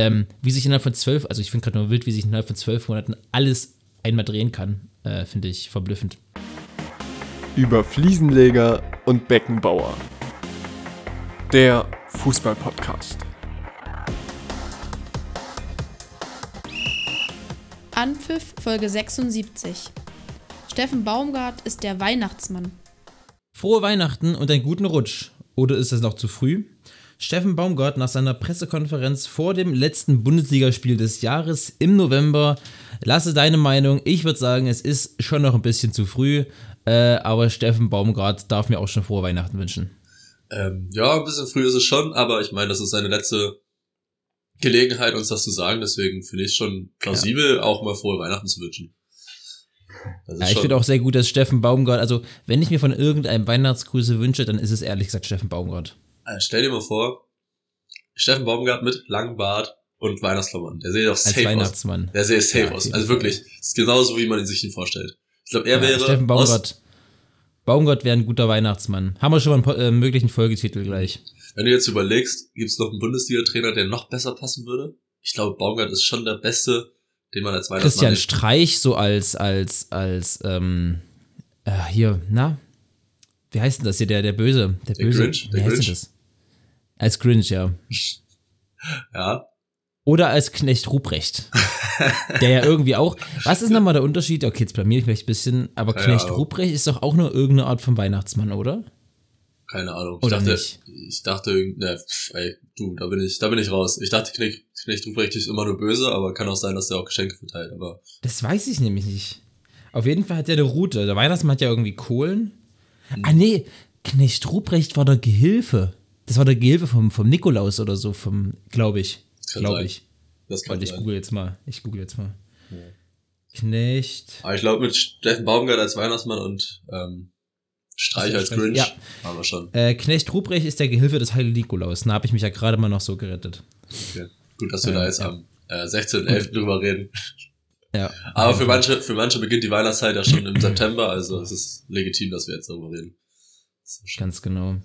Ähm, wie sich innerhalb von zwölf, also ich finde gerade nur wild, wie sich innerhalb von zwölf Monaten alles einmal drehen kann, äh, finde ich verblüffend. Über Fliesenleger und Beckenbauer. Der Fußball-Podcast. Anpfiff Folge 76. Steffen Baumgart ist der Weihnachtsmann. Frohe Weihnachten und einen guten Rutsch. Oder ist es noch zu früh? Steffen Baumgart nach seiner Pressekonferenz vor dem letzten Bundesligaspiel des Jahres im November. Lasse deine Meinung. Ich würde sagen, es ist schon noch ein bisschen zu früh, äh, aber Steffen Baumgart darf mir auch schon frohe Weihnachten wünschen. Ähm, ja, ein bisschen früh ist es schon, aber ich meine, das ist seine letzte Gelegenheit, uns das zu sagen. Deswegen finde ich es schon plausibel, ja. auch mal frohe Weihnachten zu wünschen. Ja, ich finde auch sehr gut, dass Steffen Baumgart, also wenn ich mir von irgendeinem Weihnachtsgrüße wünsche, dann ist es ehrlich gesagt Steffen Baumgart. Also stell dir mal vor, Steffen Baumgart mit langem Bart und Weihnachtsklamotten. Der sieht doch safe Als Weihnachtsmann. aus. Der sieht safe ja, aus. Also wirklich, das ist genauso, wie man ihn sich ihn vorstellt. Ich glaube, er ja, wäre. Steffen Baumgart. Baumgart wäre ein guter Weihnachtsmann. Haben wir schon mal einen äh, möglichen Folgetitel gleich. Wenn du jetzt überlegst, gibt es noch einen Bundesliga-Trainer, der noch besser passen würde? Ich glaube, Baumgart ist schon der Beste, den man als Weihnachtsmann Christian Streich so als, als, als, ähm, äh, hier, na? Wie heißt denn das hier, der, der Böse? Der, der Böse. Grinch? Der Wie heißt Grinch? das? Als Grinch, ja. ja. Oder als Knecht Ruprecht. der ja irgendwie auch. Was ist nochmal der Unterschied? Okay, jetzt blamier ich mich ein bisschen, aber ja, Knecht ja, Ruprecht ist doch auch nur irgendeine Art von Weihnachtsmann, oder? Keine Ahnung. Ich Oder dachte, nicht? ich dachte, ne, ey, du, da bin ich, da bin ich raus. Ich dachte, Knecht, Knecht Ruprecht ist immer nur böse, aber kann auch sein, dass der auch Geschenke verteilt, aber. Das weiß ich nämlich nicht. Auf jeden Fall hat er eine Route. Der Weihnachtsmann hat ja irgendwie Kohlen. Hm. Ah, nee, Knecht Ruprecht war der Gehilfe. Das war der Gehilfe vom, vom Nikolaus oder so, vom, glaube ich. Glaube ich. Das kann Warte, ich google jetzt mal. Ich google jetzt mal. Ja. Knecht. Aber ich glaube, mit Steffen Baumgart als Weihnachtsmann und ähm, Streich als Grinch. Ja. Aber schon. Äh, Knecht Ruprecht ist der Gehilfe des Heiligen Nikolaus. Da habe ich mich ja gerade mal noch so gerettet. Okay. Gut, dass wir äh, da jetzt ja. am äh, 16.11. drüber reden. Ja. Aber für manche, für manche beginnt die Weihnachtszeit ja schon im September, also es ist legitim, dass wir jetzt darüber reden. Ganz genau.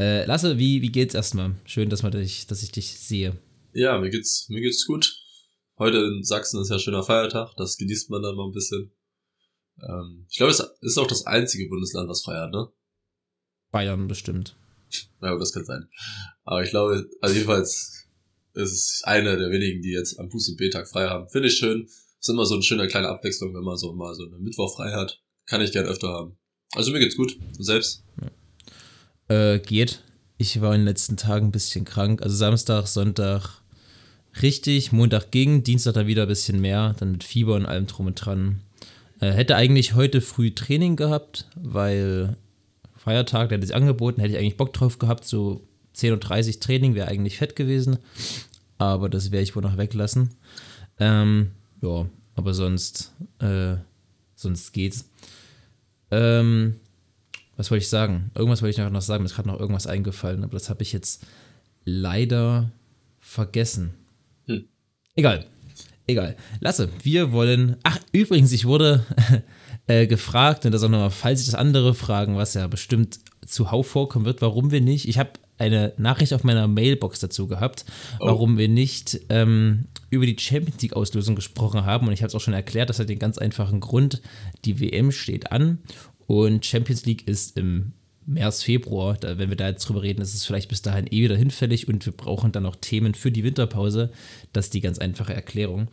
Äh, Lasse, wie, wie geht's erstmal? Schön, dass, man dich, dass ich dich sehe. Ja, mir geht's, mir geht's gut. Heute in Sachsen ist ja schöner Feiertag, das genießt man dann mal ein bisschen. Ähm, ich glaube, es ist auch das einzige Bundesland, was frei hat, ne? Bayern bestimmt. Ja, das kann sein. Aber ich glaube, also jedenfalls ist es einer der wenigen, die jetzt am Fuß- und B-Tag frei haben. Finde ich schön. Ist immer so eine schöne kleine Abwechslung, wenn man so mal so einen Mittwoch frei hat. Kann ich gern öfter haben. Also mir geht's gut. Und selbst? Ja. Äh, geht. Ich war in den letzten Tagen ein bisschen krank. Also Samstag, Sonntag richtig, Montag ging, Dienstag dann wieder ein bisschen mehr, dann mit Fieber und allem drum und dran. Äh, hätte eigentlich heute früh Training gehabt, weil Feiertag, der hat sich angeboten, hätte ich eigentlich Bock drauf gehabt, so 10.30 Uhr Training wäre eigentlich fett gewesen, aber das werde ich wohl noch weglassen. Ähm, ja, aber sonst, äh, sonst geht's. Ähm, was wollte ich sagen? Irgendwas wollte ich noch sagen, mir ist gerade noch irgendwas eingefallen, aber das habe ich jetzt leider vergessen. Hm. Egal. Egal. Lasse, wir wollen. Ach, übrigens, ich wurde äh, gefragt, und das auch nochmal, falls sich das andere fragen, was ja bestimmt zuhauf vorkommen wird, warum wir nicht. Ich habe eine Nachricht auf meiner Mailbox dazu gehabt, oh. warum wir nicht ähm, über die Champions League-Auslösung gesprochen haben. Und ich habe es auch schon erklärt, das hat den ganz einfachen Grund. Die WM steht an und Champions League ist im März, Februar, da, wenn wir da jetzt drüber reden, ist es vielleicht bis dahin eh wieder hinfällig und wir brauchen dann noch Themen für die Winterpause. Das ist die ganz einfache Erklärung.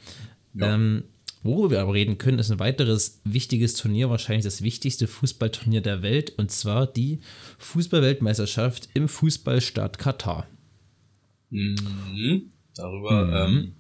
Ja. Ähm, worüber wir aber reden können, ist ein weiteres wichtiges Turnier, wahrscheinlich das wichtigste Fußballturnier der Welt, und zwar die Fußballweltmeisterschaft im Fußballstaat Katar. Mhm. Darüber mhm. Ähm,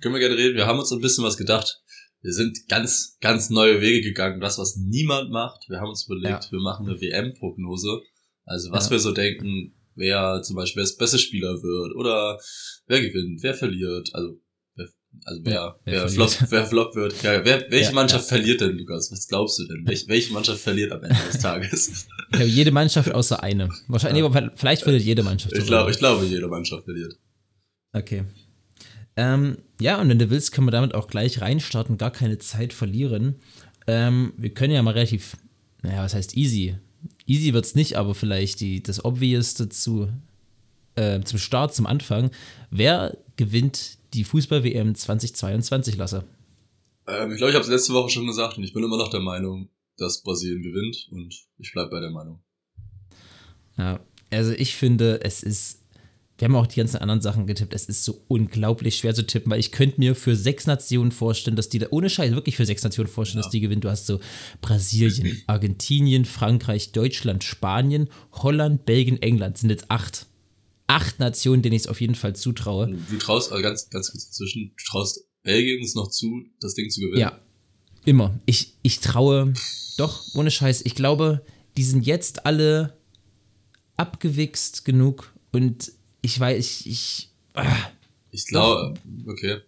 können wir gerne reden. Wir haben uns ein bisschen was gedacht wir sind ganz, ganz neue Wege gegangen. Das, was niemand macht. Wir haben uns überlegt, ja. wir machen eine WM-Prognose. Also was ja. wir so denken, wer zum Beispiel das beste Spieler wird oder wer gewinnt, wer verliert. Also, wer, also wer, ja, wer, wer flop, wer flop wird. Ja, wer, welche Mannschaft verliert denn, Lukas? Was glaubst du denn? Welche, welche Mannschaft verliert am Ende des Tages? Ja, jede Mannschaft außer eine. Wahrscheinlich, vielleicht verliert jede Mannschaft. Ich glaube, ich glaube, jede Mannschaft verliert. Okay. Ähm, ja, und wenn du willst, können wir damit auch gleich reinstarten, gar keine Zeit verlieren. Ähm, wir können ja mal relativ, naja, was heißt easy? Easy wird es nicht, aber vielleicht die, das Obvious dazu äh, zum Start, zum Anfang. Wer gewinnt die Fußball-WM 2022, Lasse? Ähm, ich glaube, ich habe es letzte Woche schon gesagt und ich bin immer noch der Meinung, dass Brasilien gewinnt und ich bleibe bei der Meinung. Ja, also ich finde, es ist wir haben auch die ganzen anderen Sachen getippt. Es ist so unglaublich schwer zu tippen, weil ich könnte mir für sechs Nationen vorstellen, dass die da, ohne Scheiß, wirklich für sechs Nationen vorstellen, ja. dass die gewinnen. Du hast so Brasilien, Argentinien, Frankreich, Deutschland, Spanien, Holland, Belgien, England. Sind jetzt acht. Acht Nationen, denen ich es auf jeden Fall zutraue. Du traust, also ganz, ganz kurz dazwischen, du traust Belgien es noch zu, das Ding zu gewinnen? Ja. Immer. Ich, ich traue, doch, ohne Scheiß, ich glaube, die sind jetzt alle abgewichst genug und ich weiß, ich. Ich, ah, ich glaube, okay.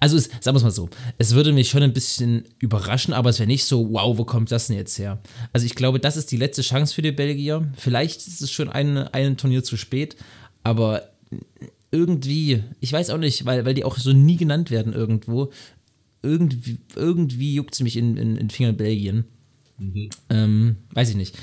Also, es, sagen wir es mal so: Es würde mich schon ein bisschen überraschen, aber es wäre nicht so, wow, wo kommt das denn jetzt her? Also, ich glaube, das ist die letzte Chance für die Belgier. Vielleicht ist es schon ein, ein Turnier zu spät, aber irgendwie, ich weiß auch nicht, weil, weil die auch so nie genannt werden irgendwo. Irgendwie, irgendwie juckt es mich in, in, in Fingern Belgien. Mhm. Ähm, weiß ich nicht.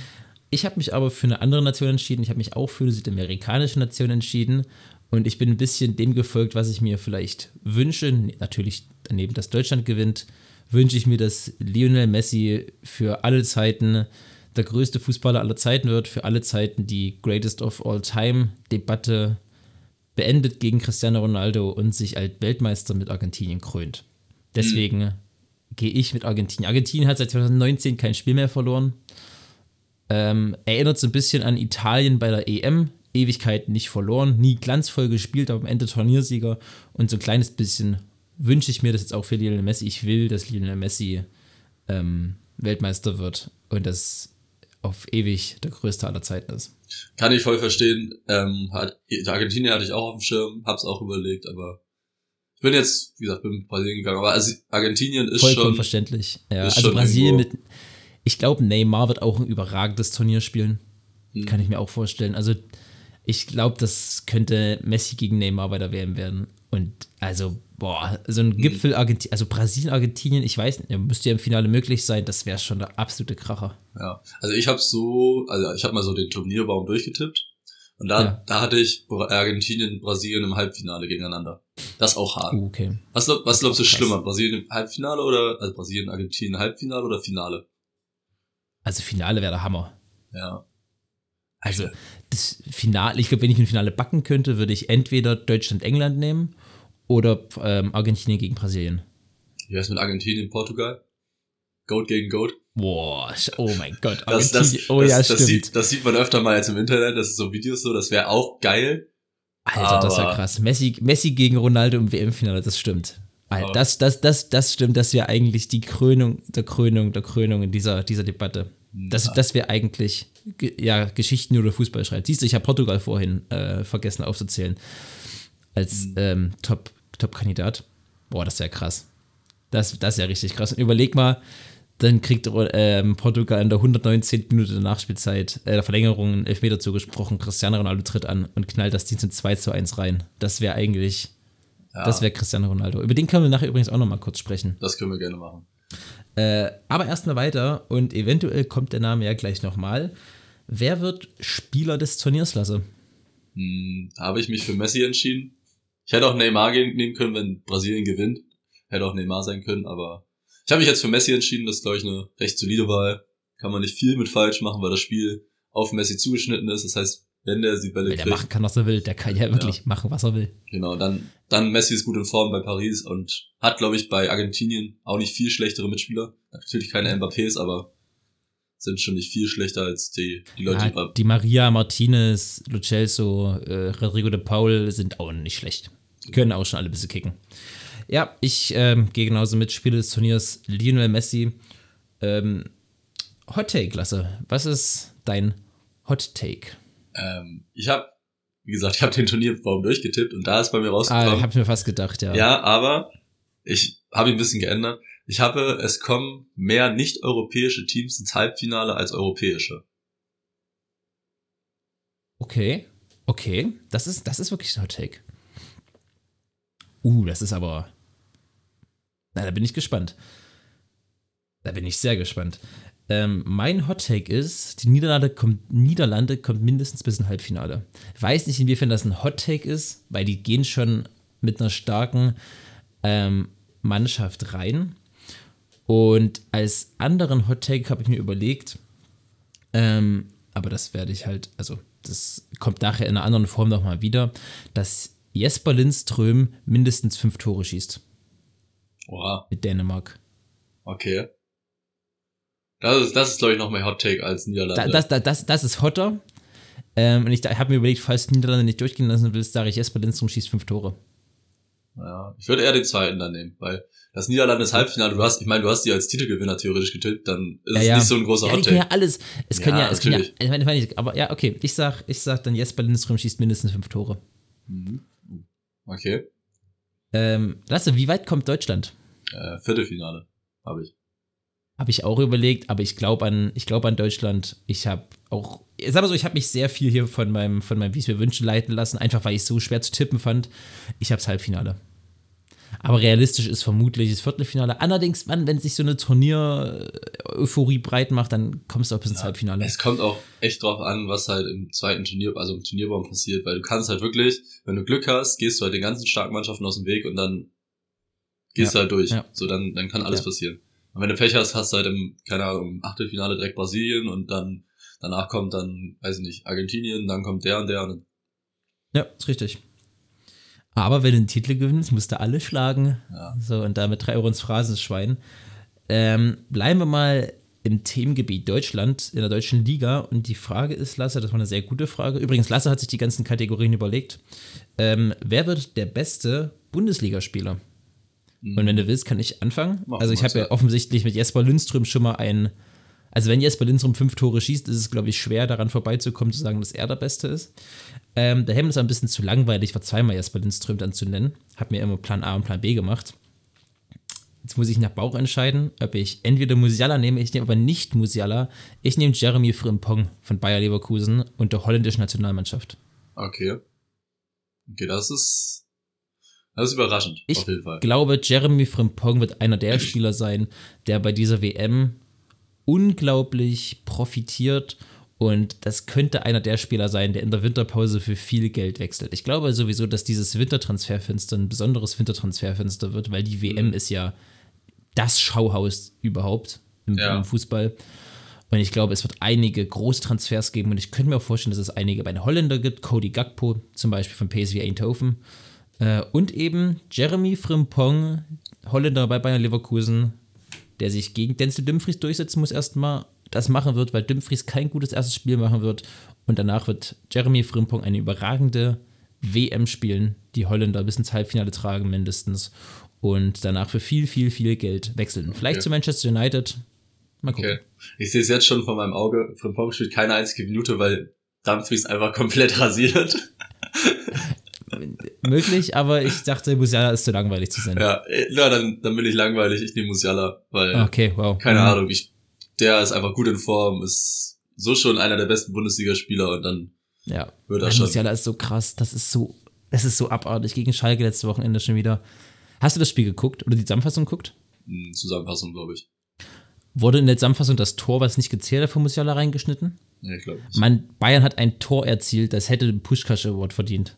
Ich habe mich aber für eine andere Nation entschieden. Ich habe mich auch für eine südamerikanische Nation entschieden. Und ich bin ein bisschen dem gefolgt, was ich mir vielleicht wünsche. Natürlich daneben, dass Deutschland gewinnt, wünsche ich mir, dass Lionel Messi für alle Zeiten der größte Fußballer aller Zeiten wird, für alle Zeiten die Greatest of All Time Debatte beendet gegen Cristiano Ronaldo und sich als Weltmeister mit Argentinien krönt. Deswegen mhm. gehe ich mit Argentinien. Argentinien hat seit 2019 kein Spiel mehr verloren. Ähm, erinnert so ein bisschen an Italien bei der EM. Ewigkeiten nicht verloren, nie glanzvoll gespielt, aber am Ende Turniersieger. Und so ein kleines bisschen wünsche ich mir das jetzt auch für Lionel Messi. Ich will, dass Lionel Messi ähm, Weltmeister wird und das auf ewig der größte aller Zeiten ist. Kann ich voll verstehen. Ähm, hat, Argentinien hatte ich auch auf dem Schirm, hab's auch überlegt, aber ich bin jetzt, wie gesagt, bin mit Brasilien gegangen. Aber Argentinien ist Vollkommen schon. verständlich. Ja, also Brasilien mit, ich glaube, Neymar wird auch ein überragendes Turnier spielen. Mhm. Kann ich mir auch vorstellen. Also, ich glaube, das könnte Messi gegen Neymar bei der WM werden. Und also, boah, so ein mhm. Gipfel Argentinien, also Brasilien, Argentinien, ich weiß nicht, müsste ja im Finale möglich sein, das wäre schon der absolute Kracher. Ja, also ich habe so, also ich habe mal so den Turnierbaum durchgetippt. Und da, ja. da hatte ich Argentinien und Brasilien im Halbfinale gegeneinander. Das ist auch hart. Uh, okay. Was, was glaubst du schlimmer? Brasilien im Halbfinale oder, also Brasilien, Argentinien Halbfinale oder Finale? Also Finale wäre der Hammer. Ja. Also das Finale, ich glaube, wenn ich ein Finale backen könnte, würde ich entweder Deutschland-England nehmen oder ähm, Argentinien gegen Brasilien. Wie wär's mit Argentinien, Portugal? Goat gegen Goat? Boah, oh mein Gott. Das, das, oh ja, das, stimmt. Sieht, das sieht man öfter mal jetzt im Internet, das ist so Videos so, das wäre auch geil. Alter, das wäre krass. Messi, Messi gegen Ronaldo im WM-Finale, das stimmt. Das, das, das, das stimmt, das wäre eigentlich die Krönung der Krönung der Krönung in dieser, dieser Debatte. Das, ja. das wäre eigentlich ja, Geschichten über Fußball schreibt. Siehst du, ich habe Portugal vorhin äh, vergessen aufzuzählen. Als mhm. ähm, Top, Top-Kandidat. Boah, das wäre krass. Das, das ist ja richtig krass. Und überleg mal, dann kriegt ähm, Portugal in der 119. Minute der Nachspielzeit, äh, der Verlängerung, einen Elfmeter zugesprochen. Cristiano Ronaldo tritt an und knallt das Ding zum 2 zu 1 rein. Das wäre eigentlich ja. Das wäre Cristiano Ronaldo. Über den können wir nachher übrigens auch nochmal kurz sprechen. Das können wir gerne machen. Äh, aber erstmal weiter und eventuell kommt der Name ja gleich nochmal. Wer wird Spieler des Turniers, Lasse? Hm, da habe ich mich für Messi entschieden. Ich hätte auch Neymar nehmen können, wenn Brasilien gewinnt. Hätte auch Neymar sein können, aber ich habe mich jetzt für Messi entschieden. Das ist, glaube ich, eine recht solide Wahl. Kann man nicht viel mit falsch machen, weil das Spiel auf Messi zugeschnitten ist. Das heißt, wenn der die Bälle Weil der kriegt. machen kann, was er will. Der kann ja wirklich ja. machen, was er will. Genau, dann, dann Messi ist gut in Form bei Paris und hat, glaube ich, bei Argentinien auch nicht viel schlechtere Mitspieler. Natürlich keine Mbappés, aber sind schon nicht viel schlechter als die, die Leute, ja, die Maria Martinez, Lo Celso, äh, Rodrigo de Paul sind auch nicht schlecht. Die können auch schon alle ein bisschen kicken. Ja, ich ähm, gehe genauso mit Spiele des Turniers Lionel Messi. Ähm, Hot Take, Lasse. Was ist dein Hot Take? Ähm, ich habe, wie gesagt, ich habe den Turnierbaum durchgetippt und da ist bei mir rausgekommen. Ah, hab mir fast gedacht, ja. Ja, aber ich habe ihn ein bisschen geändert. Ich habe, es kommen mehr nicht-europäische Teams ins Halbfinale als europäische. Okay, okay, das ist, das ist wirklich ein Hot Take. Uh, das ist aber. Na, da bin ich gespannt. Da bin ich sehr gespannt. Ähm, mein Hot Take ist, die Niederlande kommt, Niederlande kommt mindestens bis ins Halbfinale. Ich weiß nicht, inwiefern das ein Hot Take ist, weil die gehen schon mit einer starken ähm, Mannschaft rein. Und als anderen Hot Take habe ich mir überlegt, ähm, aber das werde ich halt, also das kommt nachher in einer anderen Form nochmal wieder, dass Jesper Lindström mindestens fünf Tore schießt. Oha. Mit Dänemark. Okay. Das ist, das ist glaube ich, noch mehr Hot Take als Niederlande. Da, das, das, das, das ist hotter. Ähm, und ich habe mir überlegt, falls du Niederlande nicht durchgehen lassen willst, sage ich, Jesper Lindström schießt fünf Tore. Ja, ich würde eher den zweiten dann nehmen, weil das Niederlandes Halbfinale, du hast, ich meine, du hast die als Titelgewinner theoretisch getippt, dann ist Ja, es ja. nicht so ein großer Ja, die Hot können ja alles. Es können Ja, es können ja, ich ich meine, aber ja, okay, ich sag, ich sag dann Jesper Lindström schießt mindestens fünf Tore. Mhm. Okay. Ähm, Lasse, wie weit kommt Deutschland? Äh, Viertelfinale habe ich. Habe ich auch überlegt, aber ich glaube an, ich glaube an Deutschland. Ich habe auch, sag mal so, ich habe mich sehr viel hier von meinem, von meinem, wie es mir wünschen, leiten lassen, einfach weil ich es so schwer zu tippen fand. Ich habe das Halbfinale. Aber realistisch ist vermutlich das Viertelfinale. Allerdings, Mann, wenn sich so eine Turnier-Euphorie breit macht, dann kommst du auch bis ins Halbfinale. Es kommt auch echt drauf an, was halt im zweiten Turnier, also im Turnierbaum passiert, weil du kannst halt wirklich, wenn du Glück hast, gehst du halt den ganzen starken Mannschaften aus dem Weg und dann gehst Ja, du halt durch. ja. So, dann, dann kann alles Ja. passieren. Und wenn du Pech hast, hast du halt im, keine Ahnung, im Achtelfinale direkt Brasilien und dann, danach kommt dann, weiß ich nicht, Argentinien, dann kommt der und der und Ja, ist richtig. Aber wenn du einen Titel gewinnst, musst du alle schlagen. Ja. So, und damit drei Euro ins Phrasenschwein. Ähm, bleiben wir mal im Themengebiet Deutschland, in der deutschen Liga. Und die Frage ist, Lasse, das war eine sehr gute Frage. Übrigens, Lasse hat sich die ganzen Kategorien überlegt. Ähm, wer wird der beste Bundesligaspieler? Und wenn du willst, kann ich anfangen. Mach also ich habe ja offensichtlich mit Jesper Lindström schon mal ein, also wenn Jesper Lindström fünf Tore schießt, ist es, glaube ich, schwer daran vorbeizukommen, zu sagen, dass er der Beste ist. Ähm, der Helm ist ein bisschen zu langweilig, war zweimal Jesper Lindström dann zu nennen. Hab mir immer Plan A und Plan B gemacht. Jetzt muss ich nach Bauch entscheiden, ob ich entweder Musiala nehme, ich nehme aber nicht Musiala. Ich nehme Jeremy Frimpong von Bayer Leverkusen und der holländischen Nationalmannschaft. okay. Okay, das ist, das ist überraschend, Ich auf jeden Fall. glaube, Jeremy Frimpong wird einer der Spieler sein, der bei dieser WM unglaublich profitiert und das könnte einer der Spieler sein, der in der Winterpause für viel Geld wechselt. Ich glaube sowieso, dass dieses Wintertransferfenster ein besonderes Wintertransferfenster wird, weil die WM ist ja das Schauhaus überhaupt im, Ja. im Fußball. Und ich glaube, es wird einige Großtransfers geben und ich könnte mir auch vorstellen, dass es einige bei den Holländer gibt. Cody Gakpo zum Beispiel von PSV Eindhoven. Äh, und eben Jeremy Frimpong, Holländer bei Bayern Leverkusen, der sich gegen Denzel Dumfries durchsetzen muss erstmal. Das machen wird, weil Dumfries kein gutes erstes Spiel machen wird. Und danach wird Jeremy Frimpong eine überragende WM spielen, die Holländer bis ins Halbfinale tragen mindestens. Und danach für viel, viel, viel Geld wechseln. Vielleicht Okay. zu Manchester United. Mal gucken. Okay. Ich sehe es jetzt schon vor meinem Auge. Frimpong spielt keine einzige Minute, weil Dumfries einfach komplett rasiert. Möglich, aber ich dachte, Musiala ist zu langweilig zu sein. Ja, äh, na, dann, dann bin ich langweilig. Ich nehme Musiala, weil, Okay, wow. keine Mhm. Ahnung, ich, der ist einfach gut in Form, ist so schon einer der besten Bundesligaspieler und dann Ja. wird er Mann, schon. Musiala ist so krass. Das ist so, das ist so abartig. Gegen Schalke letzte Wochenende schon wieder. Hast du das Spiel geguckt oder die Zusammenfassung geguckt? Hm, Zusammenfassung, glaube ich. Wurde in der Zusammenfassung das Tor, was nicht gezählt hat, von Musiala reingeschnitten? Nee, ich glaube Bayern hat ein Tor erzielt, das hätte den Pushkash Award verdient.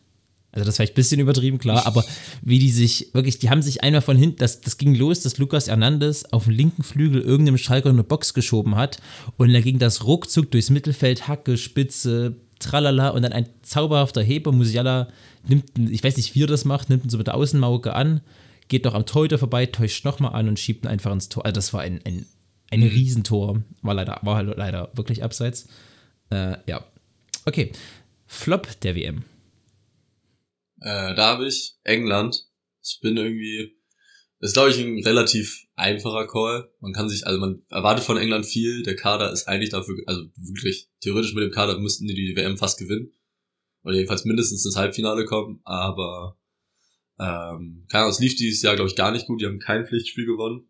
Also das war vielleicht ein bisschen übertrieben, klar, aber wie die sich, wirklich, die haben sich einmal von hinten, das, das ging los, dass Lukas Hernandez auf dem linken Flügel irgendeinem Schalker eine Box geschoben hat und da ging das ruckzuck durchs Mittelfeld, Hacke, Spitze, tralala und dann ein zauberhafter Heber, Musiala nimmt, ich weiß nicht, wie er das macht, nimmt ihn so mit der Außenmauke an, geht noch am Torhüter vorbei, täuscht nochmal an und schiebt ihn einfach ins Tor. Also das war ein, ein, ein Riesentor, war leider, war halt leider wirklich abseits. Äh, ja. Okay. Flop der WM. Äh, da habe ich England. Ich bin irgendwie, das ist glaube ich ein relativ einfacher Call. Man kann sich, also man erwartet von England viel. Der Kader ist eigentlich dafür, also wirklich, theoretisch mit dem Kader müssten die die WM fast gewinnen. Oder jedenfalls mindestens ins Halbfinale kommen. Aber, ähm, keine Ahnung, es lief dieses Jahr glaube ich gar nicht gut. Die haben kein Pflichtspiel gewonnen.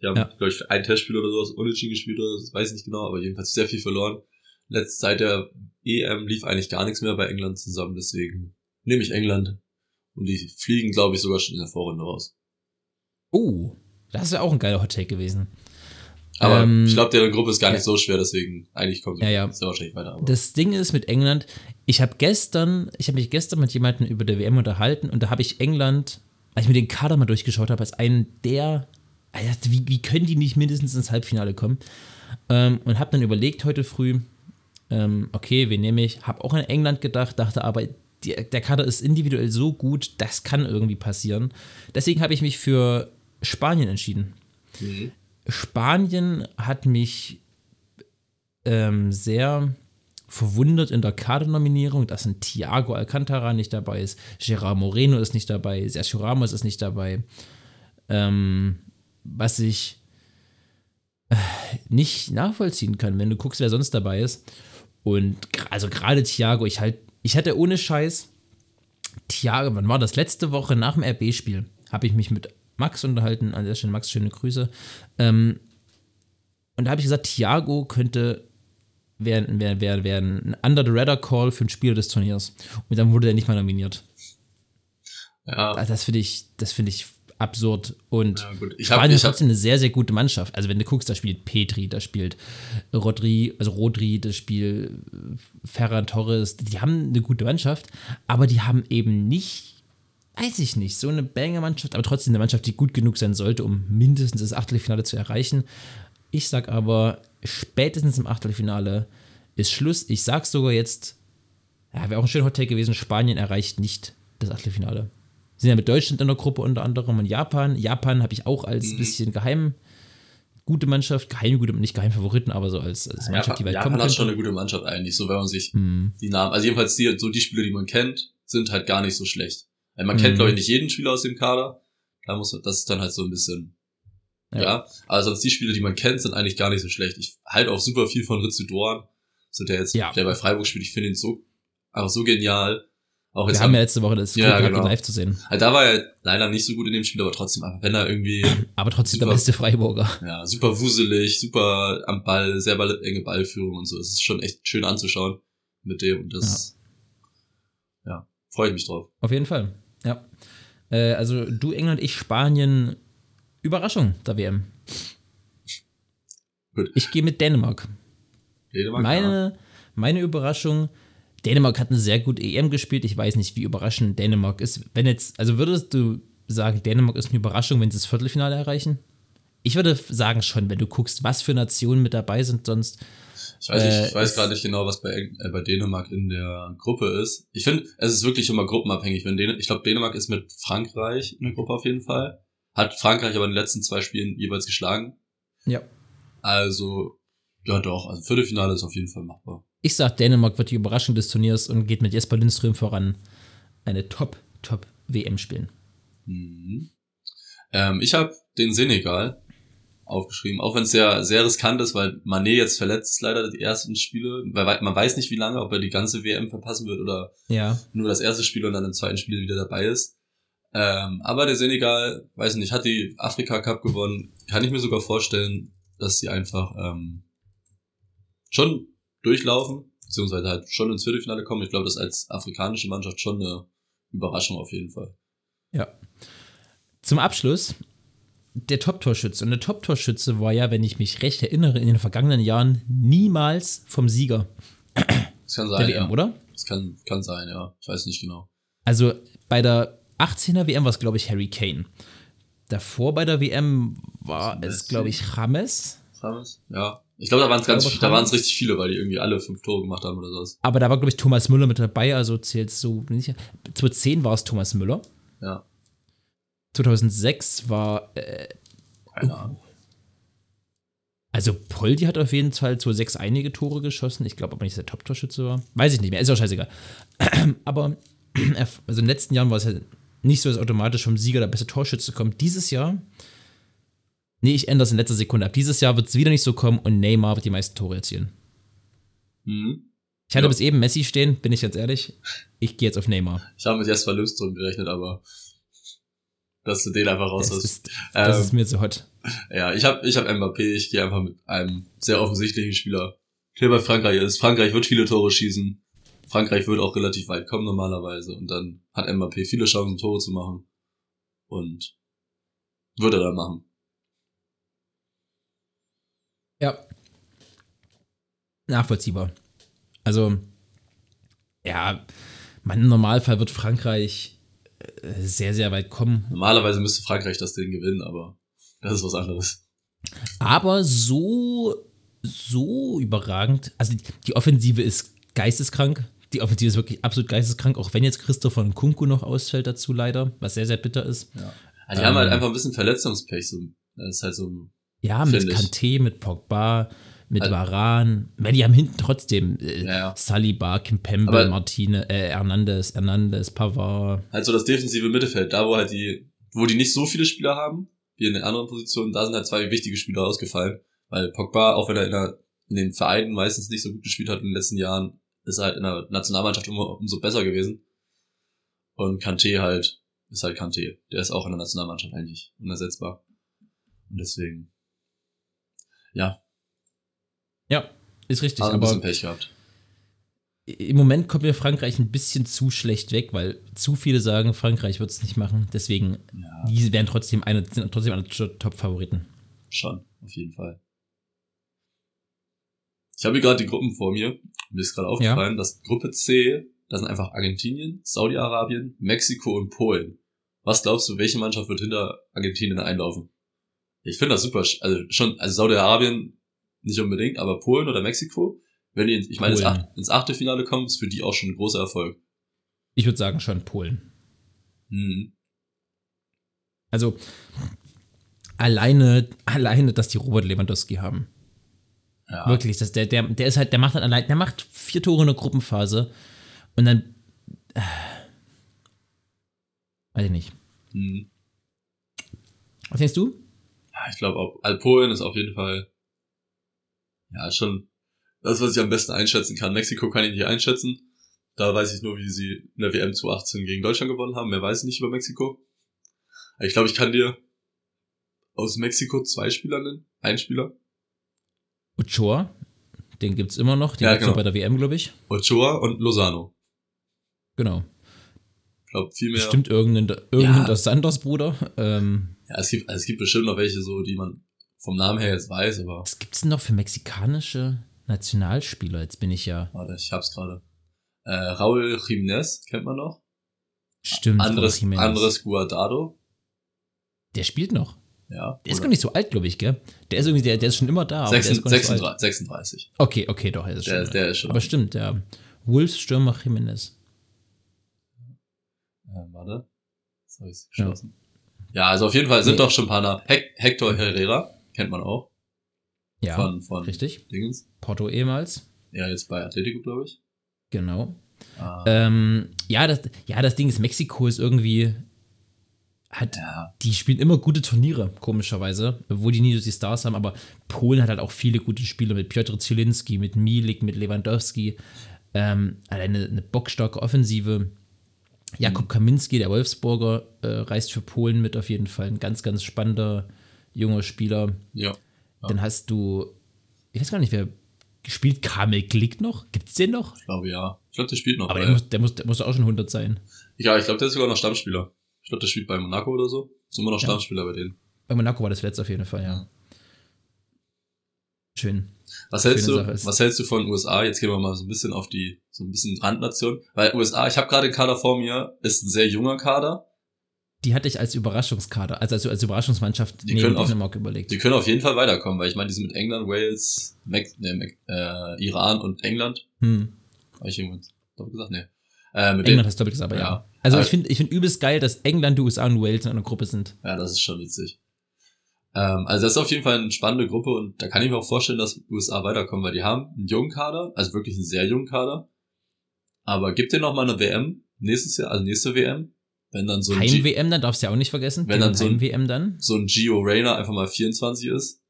Die haben, Ja. glaube ich, ein Testspiel oder sowas unentschieden gespielt oder das weiß ich nicht genau, aber jedenfalls sehr viel verloren. Letzte Zeit der EM lief eigentlich gar nichts mehr bei England zusammen, deswegen nehme ich England. Und die fliegen, glaube ich, sogar schon in der Vorrunde raus. Oh, das ist ja auch ein geiler Hot Take gewesen. Aber Ähm, ich glaube, deren Gruppe ist gar nicht ja. so schwer, deswegen eigentlich kommt Ja, ja. sehr wahrscheinlich weiter. Aber Das Ding ist mit England, ich habe gestern, ich habe mich gestern mit jemandem über der WM unterhalten und da habe ich England, als ich mir den Kader mal durchgeschaut habe, als einen der, Alter, wie, wie können die nicht mindestens ins Halbfinale kommen? Ähm, und habe dann überlegt heute früh, ähm, okay, wen nehme ich? Habe auch an England gedacht, dachte aber, die, der Kader ist individuell so gut, das kann irgendwie passieren. Deswegen habe ich mich für Spanien entschieden. Mhm. Spanien hat mich ähm, sehr verwundert in der Kadernominierung, dass ein Thiago Alcantara nicht dabei ist, Gerard Moreno ist nicht dabei, Sergio Ramos ist nicht dabei. Ähm, was ich äh, nicht nachvollziehen kann, wenn du guckst, wer sonst dabei ist. Und also gerade Thiago, ich halt, ich hatte ohne Scheiß Thiago, wann war das? Letzte Woche nach dem RB-Spiel habe ich mich mit Max unterhalten. An der Stelle, Max, schöne Grüße. Ähm, und da habe ich gesagt, Thiago könnte werden, werden, werden, werden ein Under the Radar Call für ein Spieler des Turniers. Und dann wurde er nicht mal nominiert. ja, Also das finde ich, das finde ich absurd. Und ja. Ich Spanien hab, trotzdem eine sehr, sehr gute Mannschaft. Also wenn du guckst, da spielt Petri, da spielt Rodri, also Rodri, das spielt Ferran Torres, die haben eine gute Mannschaft, aber die haben eben nicht, weiß ich nicht, so eine Banger-Mannschaft, aber trotzdem eine Mannschaft, die gut genug sein sollte, um mindestens das Achtelfinale zu erreichen. Ich sag aber, spätestens im Achtelfinale ist Schluss. Ich sag sogar jetzt, ja, wäre auch ein schöner Hotel gewesen, Spanien erreicht nicht das Achtelfinale sind ja mit Deutschland in der Gruppe unter anderem und Japan. Japan habe ich auch als Mhm. bisschen geheim gute Mannschaft, geheim gute, nicht geheim Favoriten, aber so als, als Mannschaft, die weit Japan kommen hat schon eine gute Mannschaft eigentlich, so wenn man sich Mhm. die Namen, also jedenfalls die, so die Spieler, die man kennt, sind halt gar nicht so schlecht. Weil man Mhm. kennt, glaube ich, nicht jeden Spieler aus dem Kader. Da muss man, das ist dann halt so ein bisschen, Ja. ja. Aber sonst die Spieler, die man kennt, sind eigentlich gar nicht so schlecht. Ich halte auch super viel von Ritsu Doan. So der jetzt, Ja. der bei Freiburg spielt, ich finde ihn so, einfach so genial. Auch Wir jetzt haben ja letzte Woche das Glück Ja, gehabt, ihn genau. live zu sehen. halt, da war er leider nicht so gut in dem Spiel, aber trotzdem, einfach wenn er irgendwie, Aber trotzdem Super. der beste Freiburger. ja, super wuselig, super am Ball, sehr ball, enge Ballführung und so. Es ist schon echt schön anzuschauen mit dem und das, ja, freue ich mich drauf. Auf jeden Fall. Ja. Äh, also du England, ich Spanien. Überraschung der WM. Gut. Ich gehe mit Dänemark. Dänemark, ja. Meine, meine Überraschung, Dänemark hat eine sehr gute EM gespielt. Ich weiß nicht, wie überraschend Dänemark ist. Wenn jetzt, also würdest du sagen, Dänemark ist eine Überraschung, wenn sie das Viertelfinale erreichen? Ich würde sagen schon, wenn du guckst, was für Nationen mit dabei sind sonst. Ich weiß, Äh, ich weiß gerade nicht genau, was bei, äh, bei Dänemark in der Gruppe ist. Ich finde, es ist wirklich immer gruppenabhängig. Wenn Dän ich glaube, Dänemark ist mit Frankreich in der Gruppe auf jeden Fall. Hat Frankreich aber in den letzten zwei Spielen jeweils geschlagen. Ja. Also, ja doch, also Viertelfinale ist auf jeden Fall machbar. Ich sag, Dänemark wird die Überraschung des Turniers und geht mit Jesper Lindström voran. Eine Top, Top WM spielen. Mhm. Ähm, ich habe den Senegal aufgeschrieben, auch wenn es sehr, sehr riskant ist, weil Manet jetzt verletzt ist leider die ersten Spiele. Weil Man weiß nicht, wie lange, ob er die ganze WM verpassen wird oder Ja. nur das erste Spiel und dann im zweiten Spiel wieder dabei ist. Ähm, aber der Senegal, weiß nicht, hat die Afrika Cup gewonnen. Kann ich mir sogar vorstellen, dass sie einfach ähm, schon durchlaufen, beziehungsweise halt schon ins Viertelfinale kommen. Ich glaube, das ist als afrikanische Mannschaft schon eine Überraschung auf jeden Fall. Ja. Zum Abschluss der Top-Torschütze. Und der Top-Torschütze war ja, wenn ich mich recht erinnere, in den vergangenen Jahren niemals vom Sieger Das kann der sein, WM, ja. oder? Das kann, kann sein, ja. Ich weiß nicht genau. Also bei der 18er WM war es, glaube ich, Harry Kane. Davor bei der WM war es, glaube ich, James. James? Ja. Ich glaube, da waren es ganz, da waren es richtig viele, weil die irgendwie alle fünf Tore gemacht haben oder sowas. Aber da war, glaube ich, Thomas Müller mit dabei, also zählt so nicht. 2010 war es Thomas Müller. Ja. 2006 war, äh, Keine Ahnung. also Poldi hat auf jeden Fall 2006 einige Tore geschossen. Ich glaube aber nicht, dass er Top-Torschütze war. Weiß ich nicht mehr, ist auch scheißegal. aber er- also in den letzten Jahren war es ja nicht so, dass automatisch vom Sieger der beste Torschütze kommt. Dieses Jahr, nee, ich ändere es in letzter Sekunde ab. Dieses Jahr wird es wieder nicht so kommen und Neymar wird die meisten Tore erzielen. Mhm. Ich hatte Ja. bis eben Messi stehen, bin ich ganz ehrlich. Ich gehe jetzt auf Neymar. Ich habe mit Jesper Lindström gerechnet, aber dass du den einfach raus Das hast. ist, das Ähm, ist mir zu hot. Ja, ich habe ich hab Mbappé, ich gehe einfach mit einem sehr offensichtlichen Spieler. Der bei Frankreich ist. Frankreich wird viele Tore schießen. Frankreich wird auch relativ weit kommen normalerweise. Und dann hat Mbappé viele Chancen, Tore zu machen. Und wird er dann machen. Ja. Nachvollziehbar. Also, ja, man, im Normalfall wird Frankreich äh, sehr, sehr weit kommen. Normalerweise müsste Frankreich das Ding gewinnen, aber das ist was anderes. Aber so, so überragend. Also, die, Offensive ist geisteskrank. Die Offensive ist wirklich absolut geisteskrank, auch wenn jetzt Christopher Nkunku noch ausfällt dazu leider, was sehr, sehr bitter ist. Ja. Also die haben halt einfach ein bisschen Verletzungspech. So. Das ist halt so. Ja, mit. Kanté, mit Pogba, mit Also- Varan. Weil die haben hinten trotzdem äh, Ja. Saliba, Kimpembe, Martine, äh, Hernandez, Hernandez, Pavard. Halt so das defensive Mittelfeld, da wo halt die, wo die nicht so viele Spieler haben, wie in den anderen Positionen, da sind halt zwei wichtige Spieler ausgefallen. Weil Pogba, auch wenn er in, der, in den Vereinen meistens nicht so gut gespielt hat in den letzten Jahren, ist er halt in der Nationalmannschaft immer umso besser gewesen. Und Kanté halt, ist halt Kanté. Der ist auch in der Nationalmannschaft eigentlich unersetzbar. Und deswegen, ja, Ja, ist richtig. hat ein bisschen Pech gehabt. im Moment kommt mir Frankreich ein bisschen zu schlecht weg, weil zu viele sagen, Frankreich wird es nicht machen. Deswegen, Ja, die werden trotzdem eine, sind trotzdem eine Top-Favoriten. schon, auf jeden Fall. Ich habe hier gerade die Gruppen vor mir. Mir ist gerade aufgefallen, dass Gruppe C, da sind einfach Argentinien, Saudi-Arabien, Mexiko und Polen. Was glaubst du, welche Mannschaft wird hinter Argentinien einlaufen? Ich finde das super. Also schon, also Saudi-Arabien nicht unbedingt, aber Polen oder Mexiko, wenn die, ins, ich meine, ins, Polen. Ach- ins Achtelfinale kommen, ist für die auch schon ein großer Erfolg. Ich würde sagen, schon Polen. Mhm. Also, alleine, alleine, dass die Robert Lewandowski haben. Ja. Wirklich, das, der, der, der ist halt, der macht halt allein, der macht vier Tore in der Gruppenphase und dann. Äh, weiß ich nicht. Mhm. Was denkst du? Ich glaube also Polen ist auf jeden Fall, ja, schon das, was ich am besten einschätzen kann. Mexiko kann ich nicht einschätzen. Da weiß ich nur, wie sie in der WM 2018 gegen Deutschland gewonnen haben. Mehr weiß ich nicht über Mexiko. Aber ich glaube, ich kann dir aus Mexiko zwei Spieler nennen. Ein Spieler. Ochoa, den gibt's immer noch, den Ja, gibt's genau. bei der WM, glaube ich. Ochoa und Lozano. Genau. Ich glaube, viel mehr. Bestimmt irgendein, irgendein Ja. das Sanders Bruder. Ähm, Ja, es gibt, also es gibt bestimmt noch welche so, die man vom Namen her jetzt weiß, aber was gibt's denn noch für mexikanische Nationalspieler? Jetzt bin ich ja. warte, ich hab's gerade. Äh, Raul Jiménez kennt man noch. Stimmt. Andres. Andres Guardado. Der spielt noch. Ja. Der ist gar nicht so alt, glaube ich, gell? Der ist irgendwie, der, der ist schon immer da. aber der ist gar nicht so alt. 36, 36. Okay, okay, doch, er ist Der, schon. der ist schon. aber stimmt, ja. Wolves Stürmer Jiménez. äh, warte. Jetzt habe ich geschlossen. Ja. Also auf jeden Fall sind Nee. doch schon ein paar Namen. Hec Hector Herrera, kennt man auch. Ja, von, von richtig. Dingens. Porto ehemals. Ja, jetzt bei Atletico, glaube ich. Genau. Ah, Ähm, ja, das, ja, das Ding ist, Mexiko ist irgendwie. Hat, ja. Die spielen immer gute Turniere, komischerweise, obwohl die nie so die Stars haben, aber Polen hat halt auch viele gute Spieler mit Piotr Zielinski, mit Milik, mit Lewandowski. Ähm, eine, eine bockstarke Offensive. Jakub Kaminski, der Wolfsburger, äh, reist für Polen mit auf jeden Fall. Ein ganz, ganz spannender junger Spieler. Ja. Dann hast du, ich weiß gar nicht, wer gespielt, Kamel Glick noch? Gibt's den noch? Ich glaube ja. Ich glaube, der spielt noch. Aber der muss, der, muss, der muss auch schon 100 sein. ja, ich glaube, der ist sogar noch Stammspieler. Ich glaube, der spielt bei Monaco oder so. Ist immer noch Ja. Stammspieler bei denen. Bei Monaco war das letzte auf jeden Fall, ja. Schön. Was hältst du, was hältst du von USA? Jetzt gehen wir mal so ein bisschen auf die, so ein bisschen Randnation. Weil USA, ich habe gerade den Kader vor mir, ist ein sehr junger Kader. Die hatte ich als Überraschungskader, also als, als Überraschungsmannschaft Die neben Dänemark überlegt. Die können auf jeden Fall weiterkommen, weil ich meine, die sind mit England, Wales, Mex ne, Mex äh, Iran und England. Hm. Habe ich irgendwas doppelt gesagt? Nee. Äh, mit England denen, hast du doppelt gesagt, aber ja. Ja. Also Aber- ich finde ich find übelst geil, dass England, die USA und Wales in einer Gruppe sind. ja, das ist schon witzig. Ähm, also das ist auf jeden Fall eine spannende Gruppe und da kann ich mir auch vorstellen, dass USA weiterkommen, weil die haben einen jungen Kader, also wirklich einen sehr jungen Kader. Aber gibt dir noch mal eine WM nächstes Jahr, also nächste WM, wenn dann so ein, G Heim-WM, dann darfst du ja auch nicht vergessen. Wenn dann so ein- Heim-WM dann. so ein Gio Reyna einfach mal 24 ist,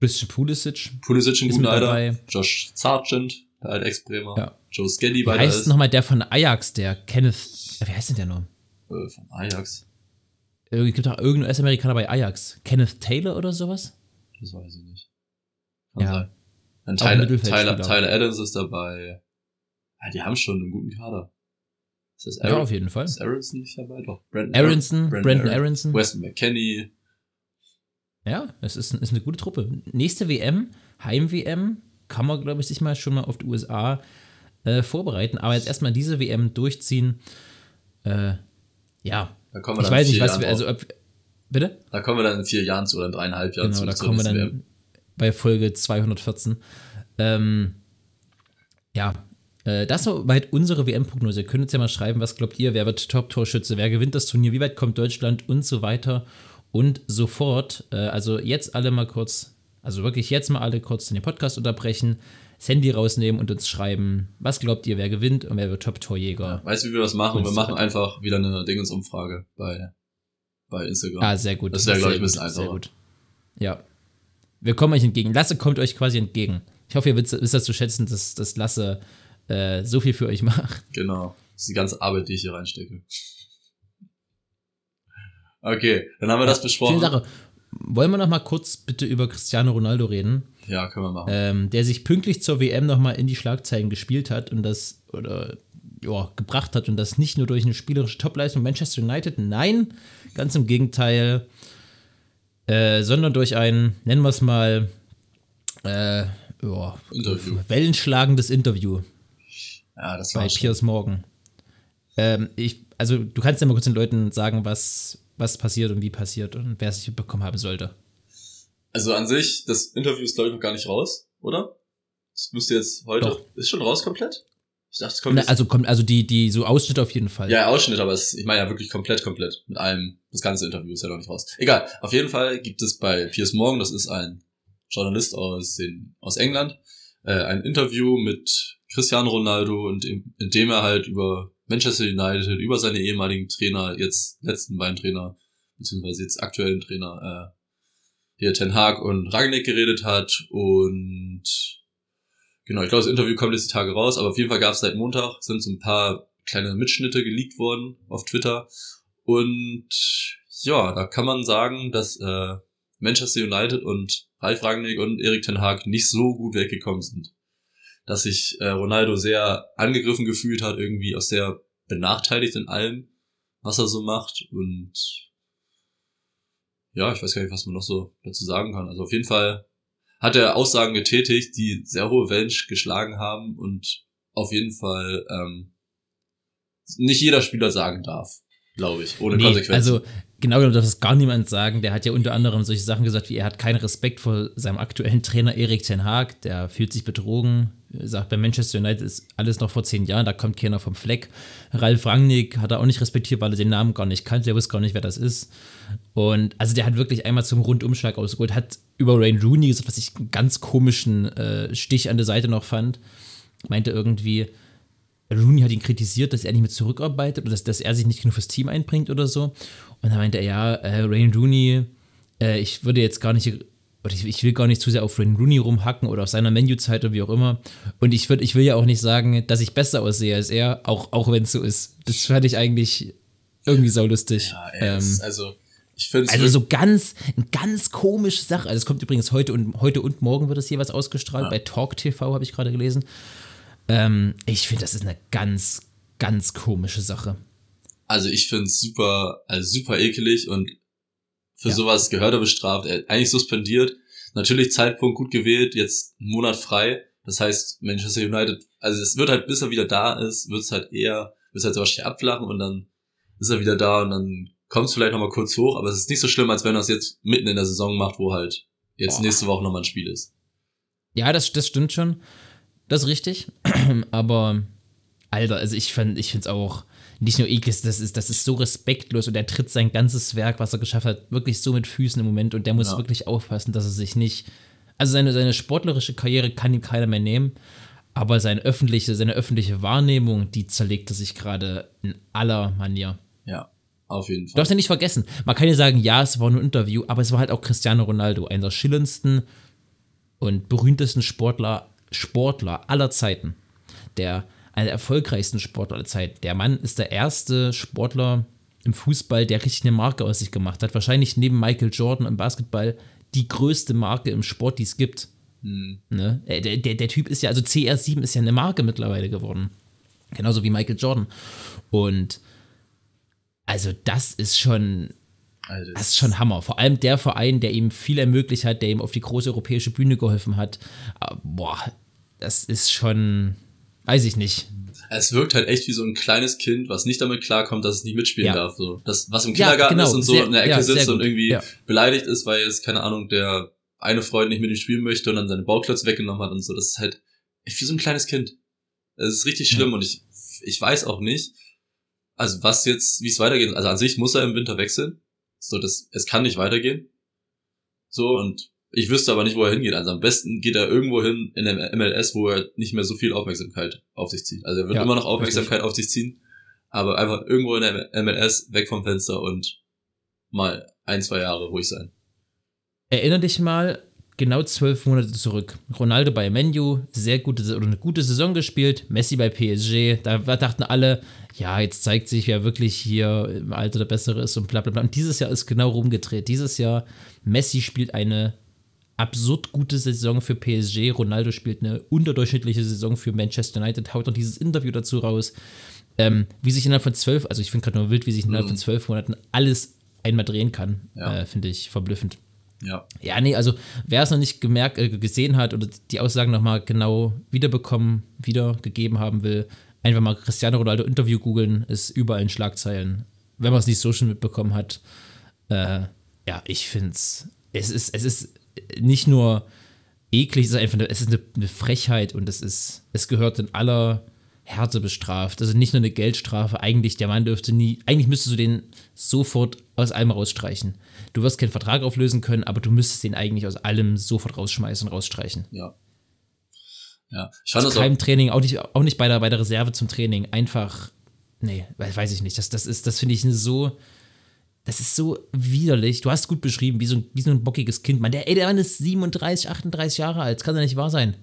Christian Pulisic Pulisic ein mit guter Alter, dabei. Josh Sargent, der alte Ex-Bremer, Ja. Joe Skelly Wie weiter heißt nochmal der von Ajax, der Kenneth, äh, wie heißt denn der noch? äh, von Ajax, Es gibt auch irgendeinen US-Amerikaner bei Ajax. Kenneth Taylor oder sowas? das weiß ich nicht. Kann Ja. sein. Dann Tyler. Tyler, Tyler Adams ist dabei. Ja, die haben schon einen guten Kader. Ist das Ja, Aaron, auf jeden Fall. ist Aronson nicht dabei? Doch. Brandon Aronson, Brandon Brandon Aronson. Weston McKenney. Ja, es ist, ist eine gute Truppe. Nächste WM Heim-WM kann man, glaube ich, sich mal schon mal auf die USA äh, vorbereiten. Aber jetzt erstmal diese WM durchziehen. Äh, ja. Da kommen wir ich dann weiß in nicht, vier was Jahren wir, also ob, bitte? Da kommen wir dann in vier Jahren zu oder in dreieinhalb Jahren Genau, zu. da kommen wir dann WM. bei Folge 214. Ähm, ja, äh, das war weit unsere WM-Prognose. Ihr könnt uns ja mal schreiben, was glaubt ihr, wer wird Top-Torschütze, wer gewinnt das Turnier, wie weit kommt Deutschland und so weiter und so fort. Äh, also jetzt alle mal kurz, also wirklich jetzt mal alle kurz den Podcast unterbrechen, das Handy rausnehmen und uns schreiben, was glaubt ihr, wer gewinnt und wer wird Top-Torjäger. Weißt du, wie wir das machen? Wir machen einfach wieder eine Dingensumfrage bei, bei Instagram. Ah, sehr gut. Das wäre, glaube ich, ein bisschen gut, Sehr einfacher. gut. Ja. Wir kommen euch entgegen. Lasse kommt euch quasi entgegen. Ich hoffe, ihr wisst, wisst das zu schätzen, dass, dass Lasse äh, so viel für euch macht. Genau. Das ist die ganze Arbeit, die ich hier reinstecke. Okay, dann haben wir das Schöne besprochen. Sache. Wollen wir noch mal kurz bitte über Cristiano Ronaldo reden, Ja, können wir machen. ähm, der sich pünktlich zur WM noch mal in die Schlagzeilen gespielt hat und das oder ja, gebracht hat und das nicht nur durch eine spielerische Topleistung Manchester United, nein, ganz im Gegenteil, äh, sondern durch ein, nennen wir es mal, äh, ja, Interview. wellenschlagendes Interview Ja, das bei war schon. Piers Morgan. Ähm, ich, also du kannst ja mal kurz den Leuten sagen, was, was passiert und wie passiert und wer es nicht mitbekommen haben sollte. Also an sich, das Interview ist, glaube ich, noch gar nicht raus, oder? Das müsste jetzt heute. Doch. Ist schon raus komplett? Ich dachte, es kommt Na, also kommt, also die, die so Ausschnitte auf jeden Fall. Ja, Ausschnitt, aber es, ich meine ja wirklich komplett, komplett. Mit allem, das ganze Interview ist ja noch nicht raus. Egal, auf jeden Fall gibt es bei Piers Morgan, das ist ein Journalist aus, den, aus England, äh, ein Interview mit Cristiano Ronaldo und in, in dem er halt über Manchester United, über seine ehemaligen Trainer, jetzt letzten beiden Trainer, beziehungsweise jetzt aktuellen Trainer, äh, hier Ten Hag und Ragnick geredet hat und Genau, ich glaube, das Interview kommt jetzt die Tage raus, aber auf jeden Fall gab es seit Montag, sind so ein paar kleine Mitschnitte geleakt worden auf Twitter. Und ja, da kann man sagen, dass äh, Manchester United und Ralf Rangnick und Erik Ten Hag nicht so gut weggekommen sind. Dass sich äh, Ronaldo sehr angegriffen gefühlt hat, irgendwie auch sehr benachteiligt in allem, was er so macht. Und ja, ich weiß gar nicht, was man noch so dazu sagen kann. Also auf jeden Fall hat er Aussagen getätigt, die sehr hohe Wellen geschlagen haben und auf jeden Fall ähm, nicht jeder Spieler sagen darf, glaube ich, ohne Nee, Konsequenzen. also genau darf das gar niemand sagen. Der hat ja unter anderem solche Sachen gesagt, wie er hat keinen Respekt vor seinem aktuellen Trainer Erik Ten Hag. Der fühlt sich betrogen. Er sagt, bei Manchester United ist alles noch vor zehn Jahren, da kommt keiner vom Fleck. Ralf Rangnick hat er auch nicht respektiert, weil er den Namen gar nicht kannte. Der wusste gar nicht, wer das ist. Und also der hat wirklich einmal zum Rundumschlag ausgeholt, hat über Wayne Rooney gesagt, was ich einen ganz komischen äh, Stich an der Seite noch fand. Meinte irgendwie, Rooney hat ihn kritisiert, dass er nicht mehr zurückarbeitet oder dass, dass er sich nicht genug fürs Team einbringt oder so. Und dann meinte er, ja, äh, Wayne Rooney, äh, ich würde jetzt gar nicht, oder ich, ich will gar nicht zu sehr auf Wayne Rooney rumhacken oder auf seiner Menuzeit oder wie auch immer. Und ich, würd, ich will ja auch nicht sagen, dass ich besser aussehe als er, auch, auch wenn es so ist. Das fand ich eigentlich irgendwie saulustig. ja, ähm, ist- also ich finde also so ganz, eine ganz komische Sache. Also es kommt übrigens heute und heute und morgen wird es jeweils ausgestrahlt. Ja. Bei Talk TV habe ich gerade gelesen. Ähm, ich finde, das ist eine ganz, ganz komische Sache. Also ich finde es super, also super ekelig und für Ja. sowas gehört er bestraft, er eigentlich suspendiert. Natürlich Zeitpunkt gut gewählt, jetzt einen Monat frei. Das heißt, Manchester United, also es wird halt, bis er wieder da ist, wird es halt eher, wird es halt so wahrscheinlich abflachen und dann ist er wieder da und dann kommt es vielleicht nochmal kurz hoch, aber es ist nicht so schlimm, als wenn er es jetzt mitten in der Saison macht, wo halt jetzt Boah. nächste Woche nochmal ein Spiel ist. Ja, das, das stimmt schon. Das ist richtig. Aber, Alter, also ich finde ich es auch nicht nur eklig, das ist, das ist so respektlos und er tritt sein ganzes Werk, was er geschafft hat, wirklich so mit Füßen im Moment und der muss Ja. wirklich aufpassen, dass er sich nicht. Also seine, seine sportlerische Karriere kann ihm keiner mehr nehmen, aber seine öffentliche, seine öffentliche Wahrnehmung, die zerlegt er sich gerade in aller Manier. Ja, auf jeden Du Fall. darfst ja nicht vergessen, man kann ja sagen, ja, es war nur ein Interview, aber es war halt auch Cristiano Ronaldo, einer der schillerndsten und berühmtesten Sportler, Sportler aller Zeiten. Der, einer der erfolgreichsten Sportler aller Zeiten. Der Mann ist der erste Sportler im Fußball, der richtig eine Marke aus sich gemacht hat. Wahrscheinlich neben Michael Jordan im Basketball die größte Marke im Sport, die es gibt. Hm. Ne? Der, der, der Typ ist ja, also CR7 ist ja eine Marke mittlerweile geworden. Genauso wie Michael Jordan. Und also das ist schon Alter, das ist schon Hammer. Vor allem der Verein, der ihm viel ermöglicht hat, der ihm auf die große europäische Bühne geholfen hat. Ah, boah, das ist schon, weiß ich nicht. Es wirkt halt echt wie so ein kleines Kind, was nicht damit klarkommt, dass es nicht mitspielen ja. darf. So. Das, was im Kindergarten ja, genau. ist und so sehr, in der Ecke ja, sitzt und irgendwie beleidigt ist, weil jetzt, keine Ahnung, der eine Freund nicht mit ihm spielen möchte und dann seine Bauklötze weggenommen hat und so. Das ist halt echt wie so ein kleines Kind. Das ist richtig schlimm und ich, ich weiß auch nicht, also was jetzt, wie es weitergeht. Also an sich muss er im Winter wechseln. So, das, es kann nicht weitergehen. So, und ich wüsste aber nicht, wo er hingeht. Also am besten geht er irgendwo hin in der MLS, wo er nicht mehr so viel Aufmerksamkeit auf sich zieht. Also er wird ja, immer noch Aufmerksamkeit richtig. auf sich ziehen, aber einfach irgendwo in der MLS, weg vom Fenster und mal ein, zwei Jahre ruhig sein. Erinner dich mal genau zwölf Monate zurück. Ronaldo bei Menu, sehr gute oder eine gute Saison gespielt. Messi bei PSG. Da dachten alle, ja, jetzt zeigt sich, wer wirklich hier im Alter der Bessere ist und bla bla bla. Und dieses Jahr ist genau rumgedreht. Dieses Jahr, Messi spielt eine absurd gute Saison für PSG. Ronaldo spielt eine unterdurchschnittliche Saison für Manchester United. Haut noch dieses Interview dazu raus. Ähm, wie sich innerhalb von zwölf, also ich finde gerade nur wild, wie sich innerhalb mhm. von zwölf Monaten alles einmal drehen kann, ja. äh, finde ich verblüffend. Ja. Ja, nee, also wer es noch nicht gemerkt, äh, gesehen hat oder die Aussagen nochmal genau wiederbekommen, wiedergegeben haben will, einfach mal Cristiano Ronaldo Interview googeln, ist überall in Schlagzeilen. Wenn man es nicht so schon mitbekommen hat. Äh, ja, ich finde es, es ist, es ist nicht nur eklig, es ist einfach, es ist eine, eine Frechheit und es ist, es gehört in aller Härte bestraft. Also nicht nur eine Geldstrafe, eigentlich, der Mann dürfte nie, eigentlich müsstest du den sofort aus allem rausstreichen. Du wirst keinen Vertrag auflösen können, aber du müsstest den eigentlich aus allem sofort rausschmeißen und rausstreichen. Ja. Ja, ich fand das auch. Training, auch nicht, auch nicht bei der, bei der Reserve zum Training. Einfach, nee, weiß ich nicht. Das, das ist, das finde ich so, das ist so widerlich. Du hast gut beschrieben, wie so ein, wie so ein bockiges Kind. Man, der, ey, der Mann ist 37, 38 Jahre alt. Das kann ja nicht wahr sein.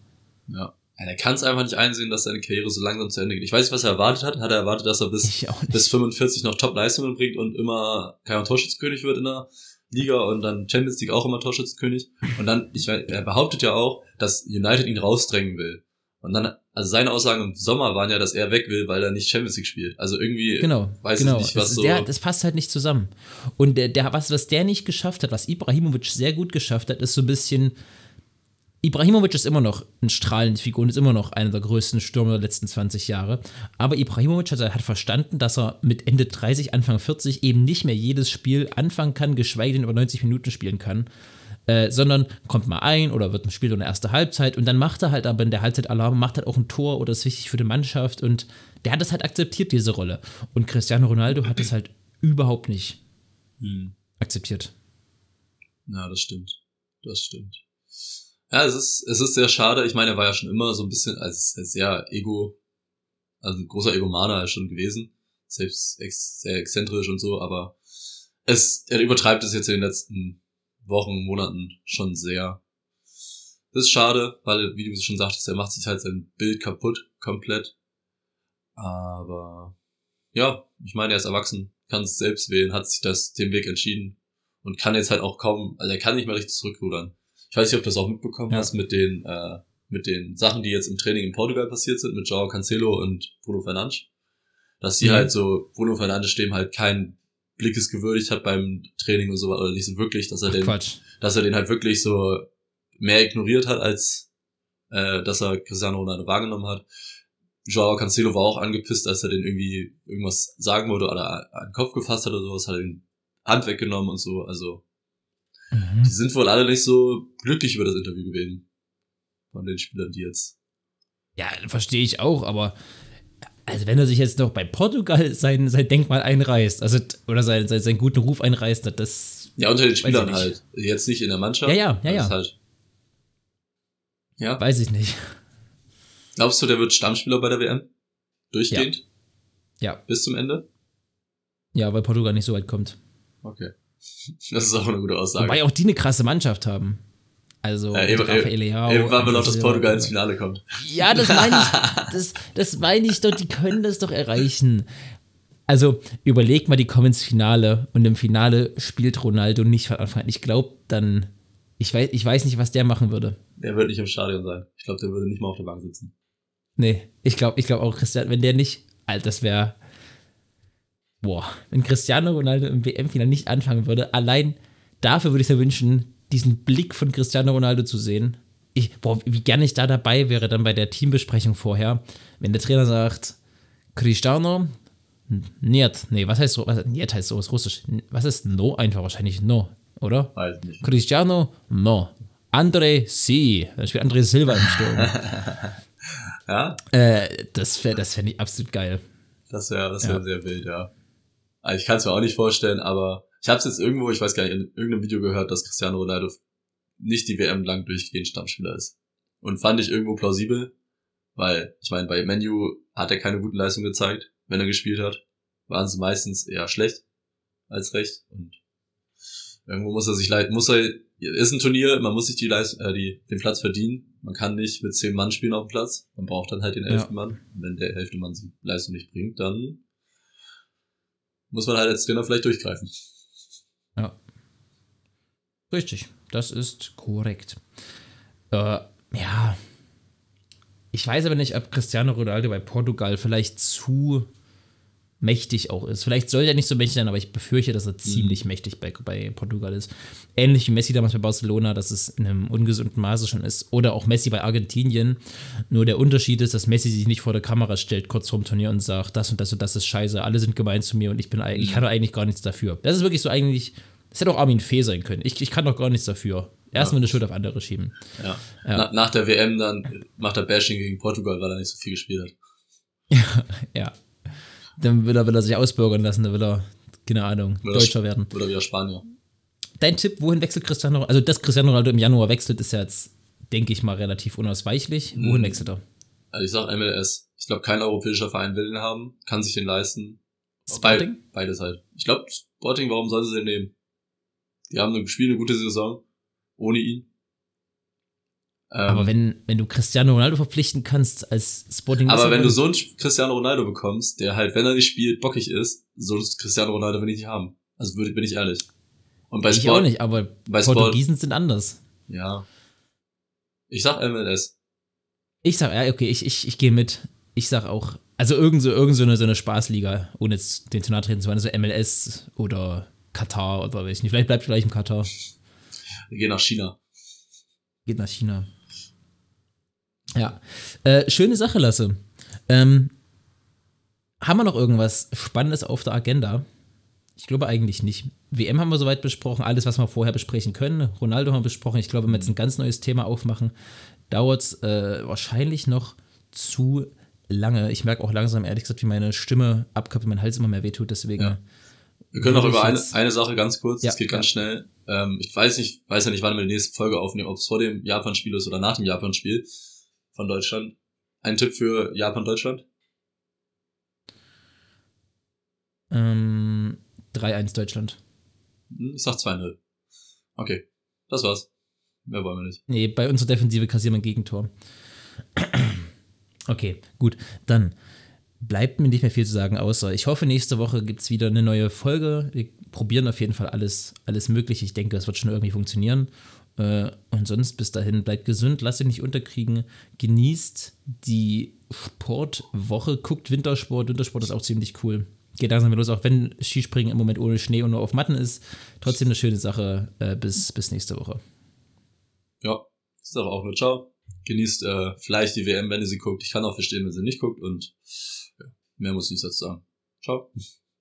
Ja. Der kann es einfach nicht einsehen, dass seine Karriere so langsam zu Ende geht. Ich weiß nicht, was er erwartet hat. Hat er erwartet, dass er bis, bis 45 noch Top-Leistungen bringt und immer kein Torschützkönig wird in der Liga und dann Champions League auch immer Torschützkönig. Und dann, ich weiß, er behauptet ja auch, dass United ihn rausdrängen will. Und dann, also seine Aussagen im Sommer waren ja, dass er weg will, weil er nicht Champions League spielt. Also irgendwie genau, weiß genau. ich nicht, was so. Der, das passt halt nicht zusammen. Und der, der, was, was der nicht geschafft hat, was Ibrahimovic sehr gut geschafft hat, ist so ein bisschen Ibrahimovic ist immer noch ein strahlende Figur und ist immer noch einer der größten Stürmer der letzten 20 Jahre. Aber Ibrahimovic hat, hat, verstanden, dass er mit Ende 30, Anfang 40 eben nicht mehr jedes Spiel anfangen kann, geschweige denn über 90 Minuten spielen kann. Äh, sondern kommt mal ein oder wird ein Spiel in der ersten Halbzeit und dann macht er halt aber in der Halbzeit Alarm, macht halt auch ein Tor oder ist wichtig für die Mannschaft und der hat das halt akzeptiert, diese Rolle. Und Cristiano Ronaldo hat das halt überhaupt nicht hm. akzeptiert. Ja, das stimmt. Das stimmt. Ja, es ist, es ist sehr schade. Ich meine, er war ja schon immer so ein bisschen als, als sehr ego, also ein großer Egomaner schon gewesen. Selbst ex, sehr exzentrisch und so, aber es, er übertreibt es jetzt in den letzten Wochen, Monaten schon sehr. Das ist schade, weil, wie du schon sagtest, er macht sich halt sein Bild kaputt, komplett. Aber, ja, ich meine, er ist erwachsen, kann es selbst wählen, hat sich das, den Weg entschieden und kann jetzt halt auch kaum, also er kann nicht mehr richtig zurückrudern ich weiß nicht, ob du das auch mitbekommen ja. hast mit den, äh, mit den Sachen, die jetzt im Training in Portugal passiert sind, mit Joao Cancelo und Bruno Fernandes. Dass die mhm. halt so, Bruno Fernandes dem halt kein Blickes gewürdigt hat beim Training und so, oder nicht so wirklich, dass er Ach, den, Quatsch. dass er den halt wirklich so mehr ignoriert hat, als äh, dass er Cristiano Ronaldo wahrgenommen hat. Joao Cancelo war auch angepisst, als er den irgendwie irgendwas sagen wollte oder an den Kopf gefasst hat oder sowas, hat er den Hand weggenommen und so, also Mhm. Die sind wohl alle nicht so glücklich über das Interview gewesen. Von den Spielern, die jetzt. Ja, verstehe ich auch, aber also wenn er sich jetzt noch bei Portugal sein, sein Denkmal einreißt, also oder sein, sein, seinen guten Ruf einreißt, das. Ja, unter den Spielern halt. Jetzt nicht in der Mannschaft. Ja, ja, ja, ja. Halt, ja. Weiß ich nicht. Glaubst du, der wird Stammspieler bei der WM? Durchgehend? Ja. ja. Bis zum Ende? Ja, weil Portugal nicht so weit kommt. Okay. Das ist auch eine gute Aussage. Wobei auch die eine krasse Mannschaft haben. Also ja, eben, Rafael Leao. Eben war wir noch, dass Portugal ins Finale kommt. Ja, das meine ich, das, das meine ich doch, die können das doch erreichen. Also überleg mal, die kommen ins Finale und im Finale spielt Ronaldo nicht von Anfang an. Ich glaube dann, ich weiß, ich weiß nicht, was der machen würde. Der wird nicht im Stadion sein. Ich glaube, der würde nicht mal auf der Bank sitzen. Nee, ich glaube ich glaub auch, Christian, wenn der nicht, Alter, das wäre boah, wenn Cristiano Ronaldo im WM-Finale nicht anfangen würde, allein dafür würde ich mir wünschen, diesen Blick von Cristiano Ronaldo zu sehen. Ich, boah, wie gerne ich da dabei wäre, dann bei der Teambesprechung vorher, wenn der Trainer sagt, Cristiano, Niet, nee, was heißt so, was, Niet heißt sowas russisch. Was ist No? Einfach wahrscheinlich No, oder? Weiß nicht. Cristiano, No. André, Si. Da spielt André Silva im Sturm. Ja, äh, das fände das fänd ich absolut geil. das wäre das wär Ja. sehr wild, ja. Also ich kann es mir auch nicht vorstellen, aber ich habe es jetzt irgendwo, ich weiß gar nicht, in irgendeinem Video gehört, dass Cristiano Ronaldo nicht die WM lang durchgehend Stammspieler ist. Und fand ich irgendwo plausibel, weil ich meine, bei Menu hat er keine guten Leistungen gezeigt, wenn er gespielt hat. Waren sie meistens eher schlecht als recht. Und irgendwo muss er sich leiten, muss er, ist ein Turnier, man muss sich die, Leist äh, die den Platz verdienen. Man kann nicht mit zehn Mann spielen auf dem Platz. Man braucht dann halt den Ja. elften Mann. Und wenn der elfte Mann die Leistung nicht bringt, dann muss man halt als Trainer vielleicht durchgreifen. Ja. Richtig, das ist korrekt. Äh, ja. Ich weiß aber nicht, ob Cristiano Ronaldo bei Portugal vielleicht zu mächtig auch ist. Vielleicht soll er nicht so mächtig sein, aber ich befürchte, dass er ziemlich mächtig bei, bei Portugal ist. Ähnlich wie Messi damals bei Barcelona, dass es in einem ungesunden Maße schon ist. Oder auch Messi bei Argentinien. Nur der Unterschied ist, dass Messi sich nicht vor der Kamera stellt, kurz vorm Turnier und sagt, das und das und das ist scheiße, alle sind gemein zu mir und ich bin ich kann doch eigentlich gar nichts dafür. Das ist wirklich so eigentlich, das hätte auch Armin Fee sein können. Ich, ich kann doch gar nichts dafür. Erstmal eine Schuld auf andere schieben. Ja. Ja. Na, nach der WM dann macht er Bashing gegen Portugal, weil er nicht so viel gespielt hat. Ja. Dann will er, will er sich ausbürgern lassen, dann will er, keine Ahnung, Oder Deutscher werden. Oder wieder Spanier. Dein Tipp, wohin wechselt Cristiano Also, dass Cristiano Ronaldo im Januar wechselt, ist ja jetzt, denke ich mal, relativ unausweichlich. Wohin Mhm. wechselt er? Also ich sag MLS. Ich glaube, kein europäischer Verein will den haben, kann sich den leisten. Sporting? Be beides halt. Ich glaube, Sporting, warum sollen sie den nehmen? Die haben eine, spielen eine gute Saison. Ohne ihn. Ähm, Aber wenn, wenn du Cristiano Ronaldo verpflichten kannst als Sporting aber wenn du so einen Cristiano Ronaldo bekommst, der halt, wenn er nicht spielt, bockig ist, so Cristiano Ronaldo will ich nicht haben. Also würde, bin ich ehrlich. Und bei Ich Sport, auch nicht, aber bei Sport- Portugiesen sind anders. ja. Ich sag MLS. Ich sag, ja, okay, ich, ich, ich gehe mit. Ich sag auch, also irgend so, irgend so, eine, so eine Spaßliga, ohne jetzt den nahe treten zu wollen, so MLS oder Katar oder weiß ich nicht. Vielleicht bleibt gleich im Katar. Wir gehen nach China. Geht nach China. Ja. Äh, schöne Sache, Lasse. Ähm, haben wir noch irgendwas Spannendes auf der Agenda? Ich glaube eigentlich nicht. WM haben wir soweit besprochen, alles, was wir vorher besprechen können. Ronaldo haben wir besprochen. Ich glaube, wenn wir jetzt ein ganz neues Thema aufmachen, dauert es äh, wahrscheinlich noch zu lange. Ich merke auch langsam, ehrlich gesagt, wie meine Stimme abkappt, wie mein Hals immer mehr wehtut. Deswegen. Ja. Wir können noch über eine, eine Sache ganz kurz, Ja, das geht ganz ja. schnell. Ähm, ich weiß nicht, weiß ja nicht, wann wir die nächste Folge aufnehmen, ob es vor dem Japan-Spiel ist oder nach dem Japan-Spiel von Deutschland. Ein Tipp für Japan-Deutschland? Ähm, 3-1 Deutschland. Hm, Ich sag 2-0. Okay, das war's. Mehr wollen wir nicht. Nee, bei unserer Defensive kassieren wir ein Gegentor. Okay, gut. Dann bleibt mir nicht mehr viel zu sagen, außer ich hoffe, nächste Woche gibt es wieder eine neue Folge. Wir probieren auf jeden Fall alles, alles Mögliche. Ich denke, das wird schon irgendwie funktionieren. Äh, und sonst bis dahin, bleibt gesund, lasst euch nicht unterkriegen. Genießt die Sportwoche, guckt Wintersport. Wintersport ist auch ziemlich cool. Geht langsam los, auch wenn Skispringen im Moment ohne Schnee und nur auf Matten ist. Trotzdem eine schöne Sache. Äh, bis, bis nächste Woche. Ja, ich sage auch nur ciao. Genießt äh, vielleicht die WM, wenn ihr sie guckt. Ich kann auch verstehen, wenn sie nicht guckt und ja, mehr muss ich nicht dazu sagen. Ciao.